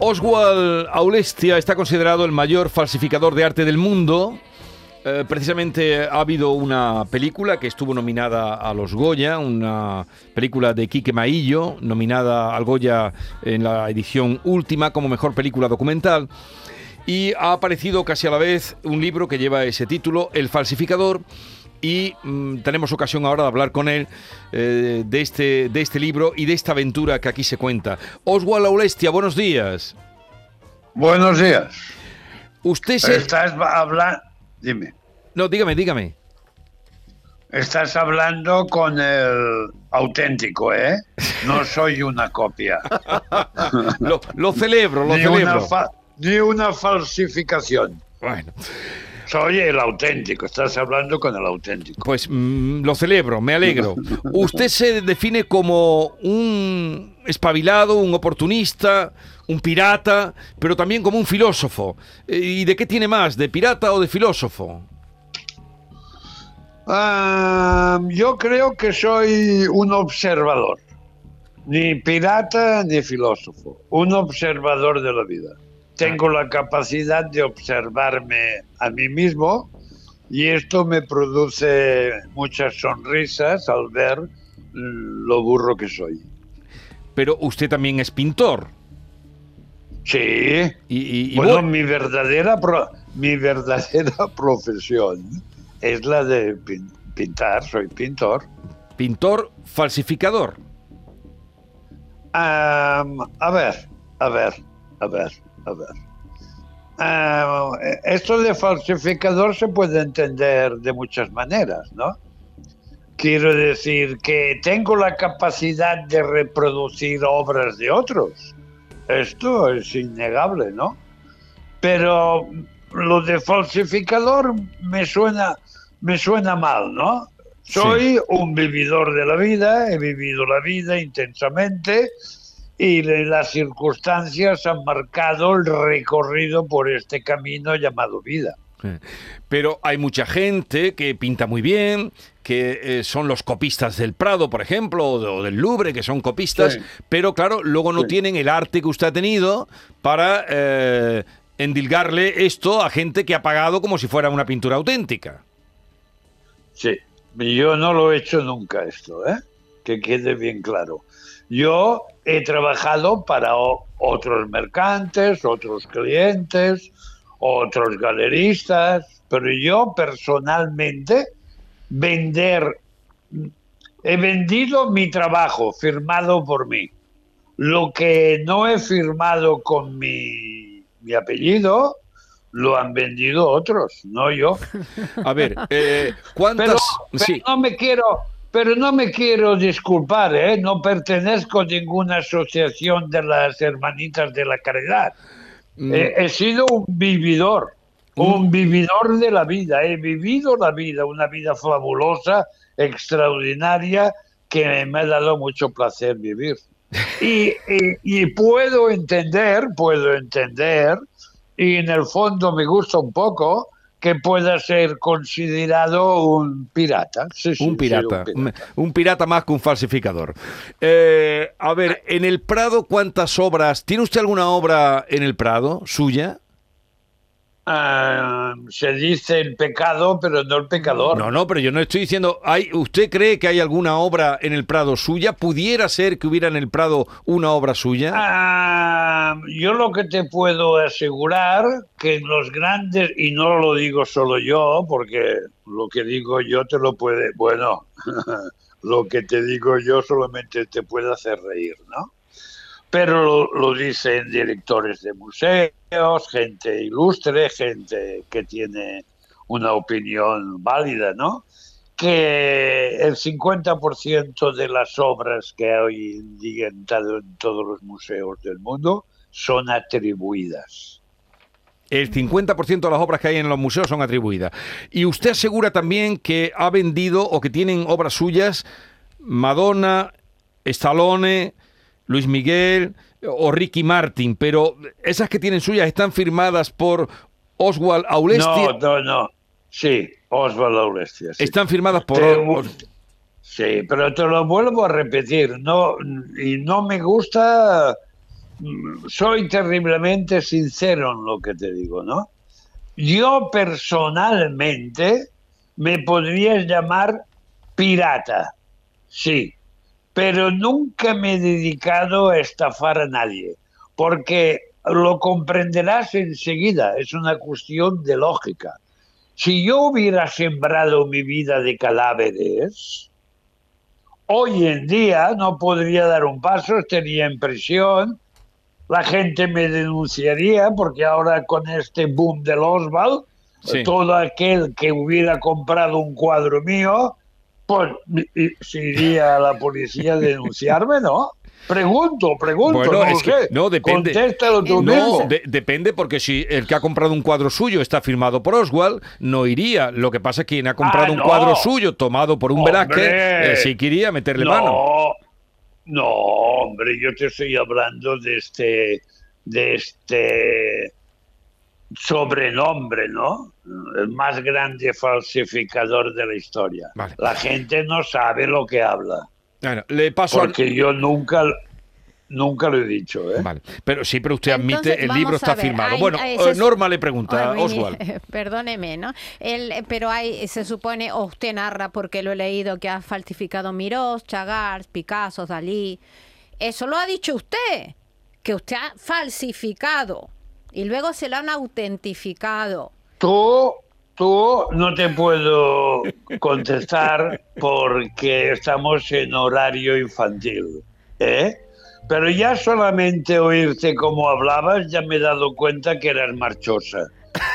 Oswald Aulestia está considerado el mayor falsificador de arte del mundo. Eh, precisamente ha habido una película que estuvo nominada a los Goya, una película de Quique Maillo, nominada al Goya en la edición última como mejor película documental. Y ha aparecido casi a la vez un libro que lleva ese título, El falsificador, y mm, tenemos ocasión ahora de hablar con él eh, de, este, de este libro y de esta aventura que aquí se cuenta. Oswald Aulestia, buenos días. Buenos días. Usted se... Estás hablando... Dime. No, dígame, dígame. Estás hablando con el auténtico, ¿eh? No soy una copia. lo, lo, celebro, lo ni celebro. Una ni una falsificación. Bueno. Soy el auténtico, estás hablando con el auténtico. Pues mmm, lo celebro, me alegro. Usted se define como un espabilado, un oportunista, un pirata, pero también como un filósofo. ¿Y de qué tiene más, de pirata o de filósofo? Uh, yo creo que soy un observador. Ni pirata ni filósofo. Un observador de la vida tengo la capacidad de observarme a mí mismo y esto me produce muchas sonrisas al ver lo burro que soy. Pero usted también es pintor. Sí. Y, y, bueno, mi verdadera pro, mi verdadera profesión es la de pin, pintar. Soy pintor. Pintor falsificador. Um, a ver, a ver, a ver a ver. Uh, esto de falsificador se puede entender de muchas maneras, ¿no? Quiero decir que tengo la capacidad de reproducir obras de otros. Esto es innegable, ¿no? Pero lo de falsificador me suena, me suena mal, ¿no? Soy sí. un vividor de la vida, he vivido la vida intensamente, y las circunstancias han marcado el recorrido por este camino llamado vida. Pero hay mucha gente que pinta muy bien, que eh, son los copistas del Prado, por ejemplo, o del Louvre, que son copistas, sí. pero claro, luego no sí. tienen el arte que usted ha tenido para eh, endilgarle esto a gente que ha pagado como si fuera una pintura auténtica. Sí, yo no lo he hecho nunca esto, ¿eh? que quede bien claro. Yo he trabajado para otros mercantes, otros clientes, otros galeristas, pero yo personalmente vender, he vendido mi trabajo firmado por mí. Lo que no he firmado con mi, mi apellido, lo han vendido otros, no yo. A ver, eh, ¿cuántas? Pero, pero sí. no me quiero, pero no me quiero disculpar, ¿eh? no pertenezco a ninguna asociación de las hermanitas de la caridad. Mm. Eh, he sido un vividor, mm. un vividor de la vida. He vivido la vida, una vida fabulosa, extraordinaria, que me ha dado mucho placer vivir. Y, y, y puedo entender, puedo entender, y en el fondo me gusta un poco, que pueda ser considerado un pirata. Sí, sí, un, pirata. Sí, un, pirata. un pirata más que un falsificador. Eh, a ver, en el Prado, ¿cuántas obras? ¿Tiene usted alguna obra en el Prado suya? Uh, se dice el pecado, pero no el pecador. No, no, pero yo no estoy diciendo. ¿hay, ¿Usted cree que hay alguna obra en el Prado suya? ¿Pudiera ser que hubiera en el Prado una obra suya? Uh, yo lo que te puedo asegurar que en los grandes, y no lo digo solo yo, porque lo que digo yo te lo puede. Bueno, lo que te digo yo solamente te puede hacer reír, ¿no? Pero lo, dicen directores de museos, gente ilustre, gente que tiene una opinión válida, ¿no? Que el 50% de las obras que hoy en en todos los museos del mundo son atribuidas. El 50% de las obras que hay en los museos son atribuidas. Y usted asegura también que ha vendido o que tienen obras suyas Madonna, Stallone, Luis Miguel o Ricky Martin, pero esas que tienen suyas están firmadas por Oswald Aulestia. No, no, no. Sí, Oswald Aulestia. Sí. Están firmadas por. Te, sí, pero te lo vuelvo a repetir. No, y no me gusta mm, soy terriblemente sincero en lo que te digo, ¿no? Yo personalmente me podrías llamar pirata, sí, pero nunca me he dedicado a estafar a nadie, porque lo comprenderás enseguida, es una cuestión de lógica. Si yo hubiera sembrado mi vida de cadáveres, hoy en día no podría dar un paso, estaría en prisión, la gente me denunciaría porque ahora con este boom del Oswald, Sí. todo aquel que hubiera comprado un cuadro mío, pues se iría a la policía a denunciarme, ¿no? Pregunto, pregunto, Bueno, no es que- sé. no, depende. Contéstalo tú No, de- depende porque si el que ha comprado un cuadro suyo está firmado por Oswald, no iría. Lo que pasa es que quien ha comprado Ah, un no. cuadro suyo tomado por un. Velázquez, eh, sí que iría a meterle mano. No, no, hombre, yo te estoy hablando de este, de este sobrenombre, ¿no? El más grande falsificador de la historia. Vale. La gente no sabe lo que habla, Bueno, le paso a... porque yo nunca, nunca lo he dicho, ¿eh? Vale, pero sí, pero usted admite, Entonces, el libro está ver, firmado. hay- bueno, hay- eh, Norma le pregunta, Oswald. Perdóneme, ¿no? Eh, pero hay, se supone, o usted narra, porque lo he leído, que ha falsificado Mirós, Chagars, Picasso, Dalí. Eso lo ha dicho usted, que usted ha falsificado. Y luego se lo han autentificado. Tú, tú no te puedo contestar porque estamos en horario infantil, ¿eh? Pero ya solamente oírte cómo hablabas ya me he dado cuenta que eras marchosa.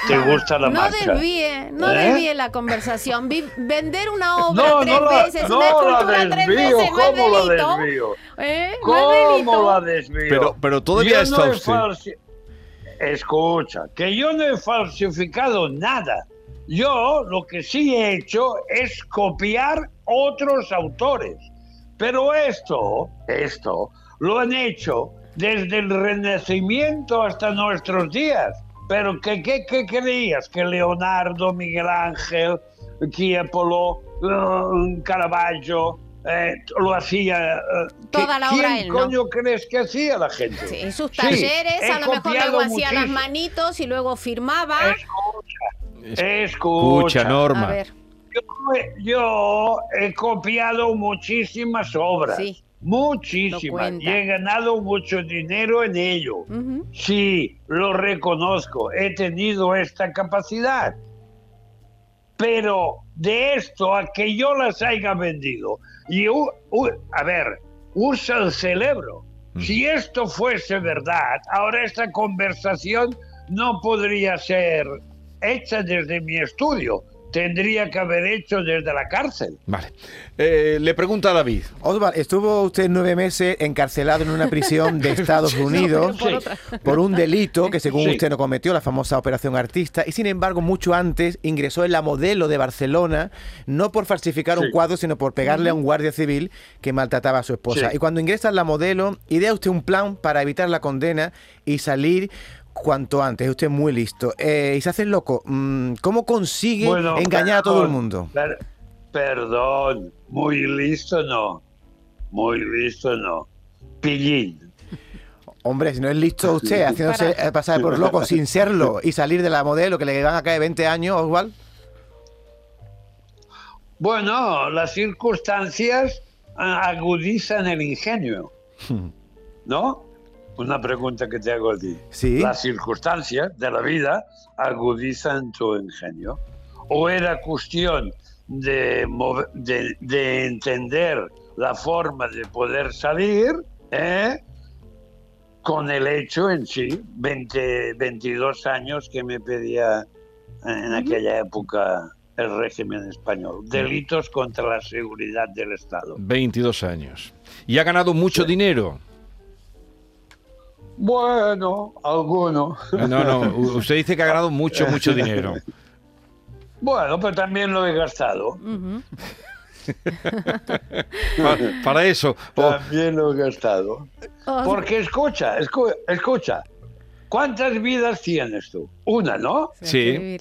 Te gusta la no marcha. desvíe, no ¿Eh? desvíe la conversación. Vi- vender una obra No, tres no la, veces, no una escultura tres veces, no es ¿Cómo la delito. desvío? ¿Eh? No es delito. ¿Cómo la desvío? Pero- pero todavía Yo está usted. Escucha, que yo no he falsificado nada. Yo lo que sí he hecho es copiar otros autores. Pero esto, esto, lo han hecho desde el Renacimiento hasta nuestros días. Pero ¿qué, qué, qué creías? Que Leonardo, Miguel Ángel, Tiepolo, eh, Caravaggio, eh, lo hacía... eh, Toda ¿qui- la obra ¿Quién él, ¿no? coño crees que hacía la gente? Sí, en sus Sí, talleres, he a lo mejor luego hacía las manitos y luego firmaba. Escucha, Escucha, escucha. Norma. A ver, Yo, yo he copiado muchísimas obras. Sí. Muchísimas. Y he ganado mucho dinero en ello. ujú. Sí, lo reconozco. He tenido esta capacidad. Pero de esto a que yo las haya vendido. Y, a ver, usa el cerebro. Mm. Si esto fuese verdad, ahora esta conversación no podría ser hecha desde mi estudio. Tendría que haber hecho desde la cárcel. Vale. Eh, le pregunta a David. Oswald, estuvo usted nueve meses encarcelado en una prisión de Estados Unidos por por un delito que según Sí. usted no cometió, la famosa Operación Artista, y sin embargo mucho antes ingresó en la modelo de Barcelona, no por falsificar un cuadro, sino por pegarle a un guardia civil que maltrataba a su esposa. Sí. Y cuando ingresa en la modelo, idea usted un plan para evitar la condena y salir cuanto antes. Es usted muy listo. Eh, y se hace loco. Mm, ¿Cómo consigue Bueno, engañar a todo el mundo? per- perdón, muy listo no. Muy listo no. Pillín. Hombre, si no es listo usted haciéndose eh, pasar por loco sin serlo y salir de la modelo que le van a caer 20 años, Oswald. Bueno, las circunstancias ah, agudizan el ingenio. ¿No? Una pregunta que te hago a ti. Sí. Las circunstancias de la vida agudizan tu ingenio. O era cuestión de, move- de, de entender la forma de poder salir ¿eh? con el hecho en sí, 20, 22 años que me pedía en aquella época el régimen español. Delitos contra la seguridad del Estado. 22 años. Y ha ganado mucho dinero. Bueno, alguno. No, no, u- usted dice que ha ganado mucho, mucho dinero. Bueno, pero también lo he gastado. Para, eso. También lo he gastado. Porque escucha, escu- escucha. ¿Cuántas vidas tienes tú? Una, ¿no? Sí.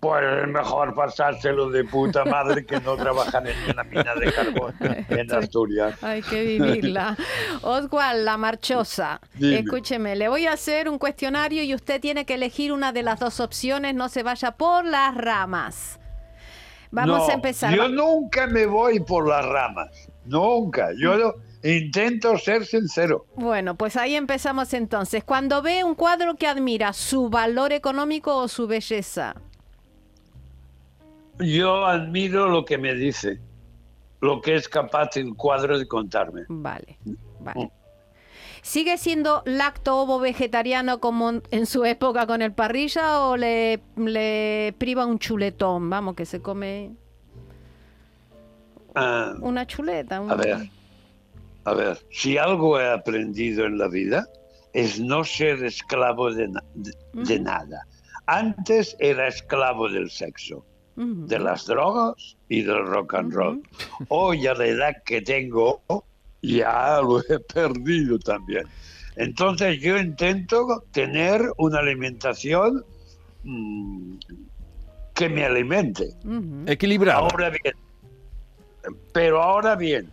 Pues es mejor pasárselo de puta madre que no trabajar en una mina de carbón en Asturias. Hay que vivirla. Oswald, la marchosa. Dime. Escúcheme, le voy a hacer un cuestionario y usted tiene que elegir una de las dos opciones, no se vaya por las ramas. Vamos No, a empezar. Yo nunca me voy por las ramas. Nunca. Yo lo- intento ser sincero. Bueno, pues ahí empezamos entonces. Cuando ve un cuadro que admira, ¿su valor económico o su belleza? Yo admiro lo que me dice, lo que es capaz el cuadro de contarme. Vale, vale. ¿Sigue siendo lacto ovo vegetariano como en- su época con el parrilla o le, le priva un chuletón? Vamos, que se come Ah, una chuleta. un- a ver, a ver, si algo he aprendido en la vida es no ser esclavo de, na- de- nada. Antes era esclavo del sexo, De las drogas y del rock and roll. Hoy a la edad que tengo ya lo he perdido también. Entonces yo intento tener una alimentación mm, que me alimente. Ujú. Equilibrado. Ahora bien, pero ahora bien,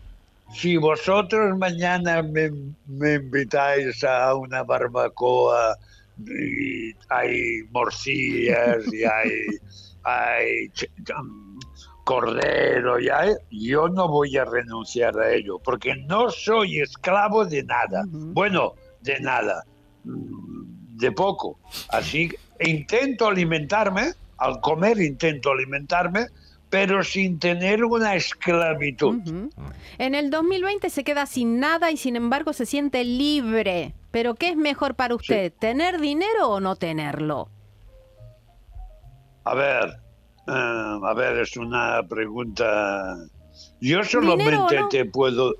si vosotros mañana me, me invitáis a una barbacoa y hay morcillas y hay, ch- um, cordero y hay, yo no voy a renunciar a ello porque no soy esclavo de nada. Bueno, de nada, mm, de poco. Así intento alimentarme, al comer intento alimentarme, pero sin tener una esclavitud. Ujú. En el 2020 se queda sin nada y sin embargo se siente libre. Pero ¿qué es mejor para usted? ¿Tener dinero o no tenerlo? A ver, eh, a ver, es una pregunta. Yo ¿Dinero solamente no? te puedo,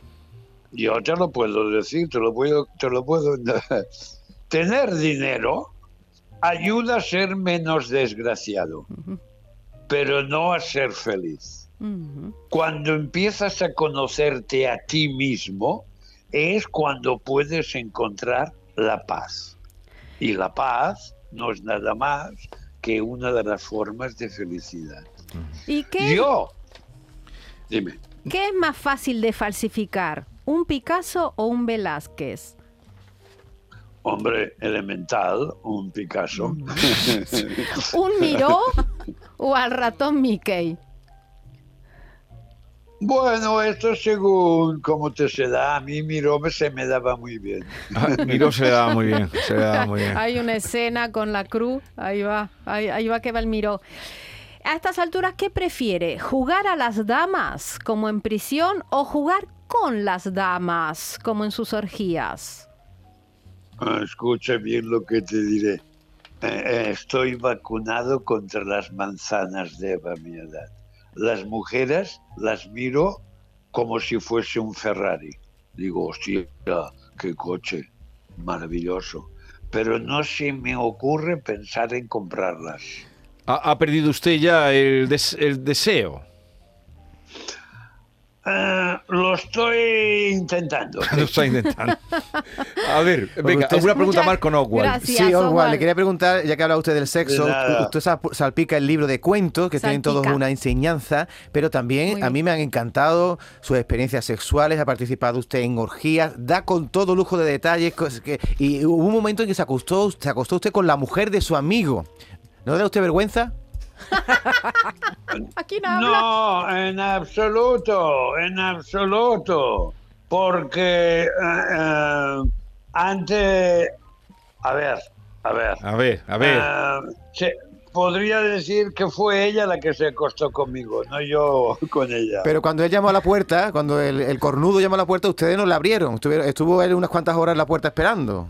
yo te lo puedo decir, te lo puedo, te lo puedo. Tener dinero ayuda a ser menos desgraciado, pero no a ser feliz. Cuando empiezas a conocerte a ti mismo, es cuando puedes encontrar la paz. Y la paz no es nada más que una de las formas de felicidad. ¿Y qué, Yo, dime, qué es más fácil de falsificar? ¿Un Picasso o un Velázquez? hombre elemental, un Picasso. ¿Un Miró o al ratón Mickey? Bueno, esto según cómo te se da. A mí Miró se me daba muy bien. Ah, Miró se daba muy bien, se le daba muy bien. Hay una escena con la cruz, ahí va, ahí, ahí va que va el Miró. A estas alturas, ¿qué prefiere? ¿Jugar a las damas como en prisión o jugar con las damas como en sus orgías? Ah, Escucha bien lo que te diré. Eh, eh, estoy vacunado contra las manzanas de Eva mi edad. Las mujeres las miro como si fuese un Ferrari. Digo, hostia, qué coche, maravilloso. Pero no se me ocurre pensar en comprarlas. Ha, perdido usted ya el, des- el deseo. Ah, lo estoy intentando. Lo está intentando. A ver, venga, usted- alguna pregunta más con Oswald. gracias. Sí, Oswald, Oswald. le quería preguntar, ya que habla usted del sexo, nada. usted sal- salpica el libro de cuentos, que tienen todos Salpica. una enseñanza, pero también a mí me han encantado sus experiencias sexuales, ha participado usted en orgías, da con todo lujo de detalles, que- y hubo un momento en que se acostó, se acostó usted con la mujer de su amigo. ¿No le da usted vergüenza? Aquí no habla. No, en absoluto, en absoluto. Porque eh, eh, antes, a ver, a ver, A ver, a ver. eh, se- podría decir que fue ella la que se acostó conmigo, no yo con ella. Pero cuando él llamó a la puerta, cuando el, el cornudo llamó a la puerta, ustedes no la abrieron. Estuvieron- estuvo él unas cuantas horas en la puerta esperando.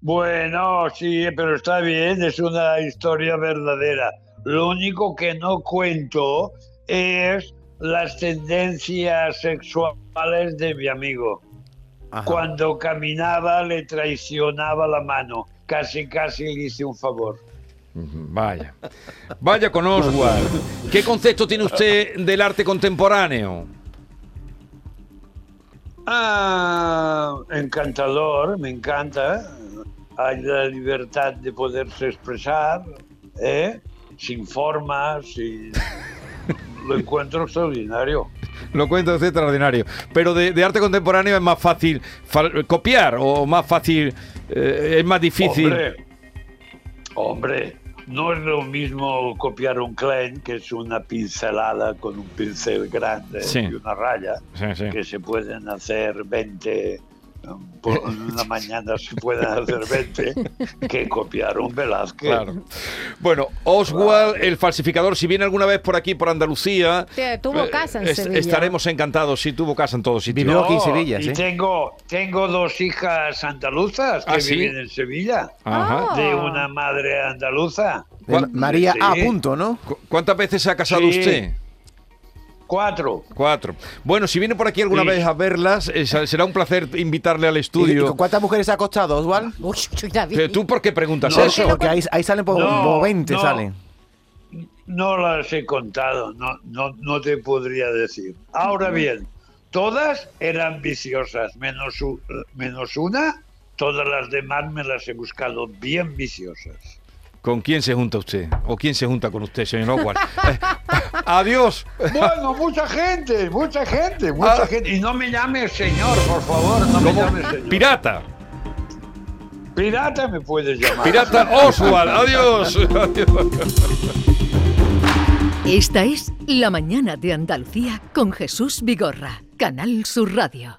Bueno, sí, pero está bien, es una historia verdadera. Lo único que no cuento es las tendencias sexuales de mi amigo. Ajá. Cuando caminaba le traicionaba la mano. Casi, casi le hice un favor. Vaya. Vaya con Oswald. ¿Qué concepto tiene usted del arte contemporáneo? Ah, encantador, me encanta. Hay la libertad de poderse expresar, ¿eh? Sin formas, sin... lo encuentro extraordinario. Lo es extraordinario. Pero de, de arte contemporáneo es más fácil copiar o más fácil, eh, es más difícil. Hombre, hombre, no es lo mismo copiar un Klein, que es una pincelada con un pincel grande Sí. y una raya, Sí, sí. que se pueden hacer 20, um, por una mañana se pueden hacer 20, que copiar un Velázquez. Claro. Bueno, Oswald, el falsificador, si viene alguna vez por aquí, por Andalucía, Sí, tuvo eh, casa en Sevilla. estaremos encantados. Sí, tuvo casa en todos sitios. Vivió aquí en Sevilla, y sí. tengo, tengo dos hijas andaluzas que ¿Ah, sí? viven en Sevilla, Ajá. Ah. de una madre andaluza. De ¿Cuál- María A. Sí. Punto, ¿no? ¿Cu- ¿Cuántas veces se ha casado Sí. usted? Cuatro. Cuatro. Bueno, si viene por aquí alguna Sí. vez a verlas, eh, será un placer invitarle al ¿Y- y estudio. con ¿Cuántas mujeres ha acostado, Oswald? Uy, David. Eh, ¿Tú por qué preguntas No, eso? Porque ahí, ahí salen por No, como 20 no. salen. No las he contado, no, no, no te podría decir. Ahora bien, todas eran viciosas, menos, u- menos una, todas las demás me las he buscado bien viciosas. ¿Con quién se junta usted? ¿O quién se junta con usted, señor Oswald? Adiós. Bueno, mucha gente, mucha gente, mucha Ah. gente. Y no me llames señor, por favor, no me llames señor. Pirata. Pirata me puedes llamar. Pirata Oswald. Adiós. Adiós. Esta es La Mañana de Andalucía con Jesús Vigorra, Canal Sur Radio.